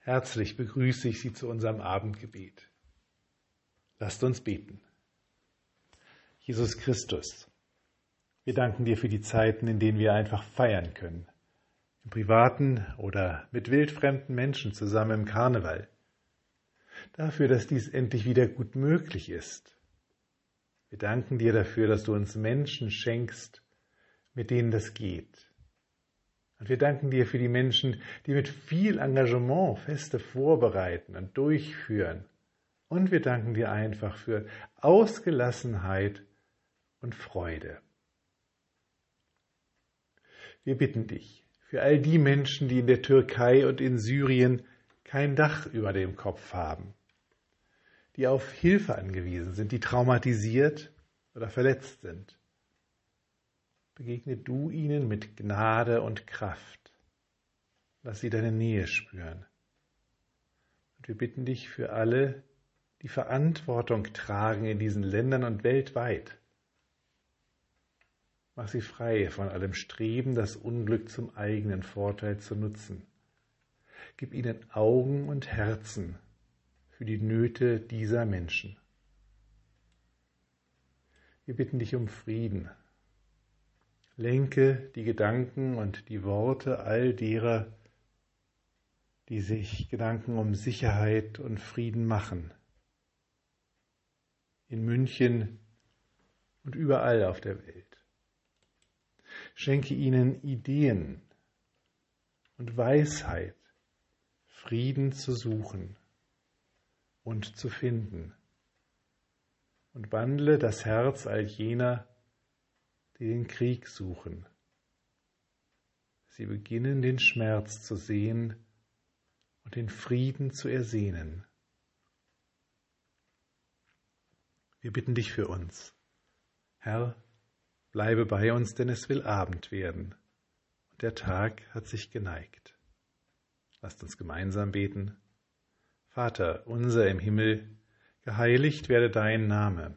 Herzlich begrüße ich Sie zu unserem Abendgebet. Lasst uns beten. Jesus Christus, wir danken dir für die Zeiten, in denen wir einfach feiern können. Im privaten oder mit wildfremden Menschen zusammen im Karneval. Dafür, dass dies endlich wieder gut möglich ist. Wir danken dir dafür, dass du uns Menschen schenkst, mit denen das geht. Und wir danken dir für die Menschen, die mit viel Engagement Feste vorbereiten und durchführen. Und wir danken dir einfach für Ausgelassenheit und Freude. Wir bitten dich für all die Menschen, die in der Türkei und in Syrien kein Dach über dem Kopf haben, die auf Hilfe angewiesen sind, die traumatisiert oder verletzt sind. Begegne du ihnen mit Gnade und Kraft. Lass sie deine Nähe spüren. Und wir bitten dich für alle, die Verantwortung tragen in diesen Ländern und weltweit, Mach sie frei von allem Streben, das Unglück zum eigenen Vorteil zu nutzen. Gib ihnen Augen und Herzen für die Nöte dieser Menschen. Wir bitten dich um Frieden. Lenke die Gedanken und die Worte all derer, die sich Gedanken um Sicherheit und Frieden machen. In München und überall auf der Welt. Schenke ihnen Ideen und Weisheit, Frieden zu suchen und zu finden. Und wandle das Herz all jener, die den Krieg suchen. Sie beginnen den Schmerz zu sehen und den Frieden zu ersehnen. Wir bitten dich für uns. Herr, Bleibe bei uns, denn es will Abend werden, und der Tag hat sich geneigt. Lasst uns gemeinsam beten. Vater unser im Himmel, geheiligt werde dein Name,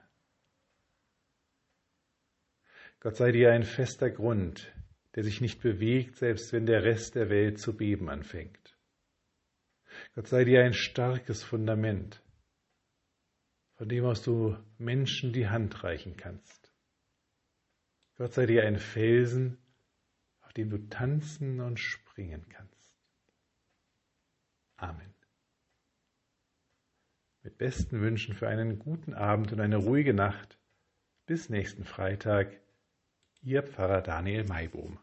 Gott sei dir ein fester Grund, der sich nicht bewegt, selbst wenn der Rest der Welt zu beben anfängt. Gott sei dir ein starkes Fundament, von dem aus du Menschen die Hand reichen kannst. Gott sei dir ein Felsen, auf dem du tanzen und springen kannst. Amen. Mit besten Wünschen für einen guten Abend und eine ruhige Nacht. Bis nächsten Freitag. Ihr Pfarrer Daniel Maibohm.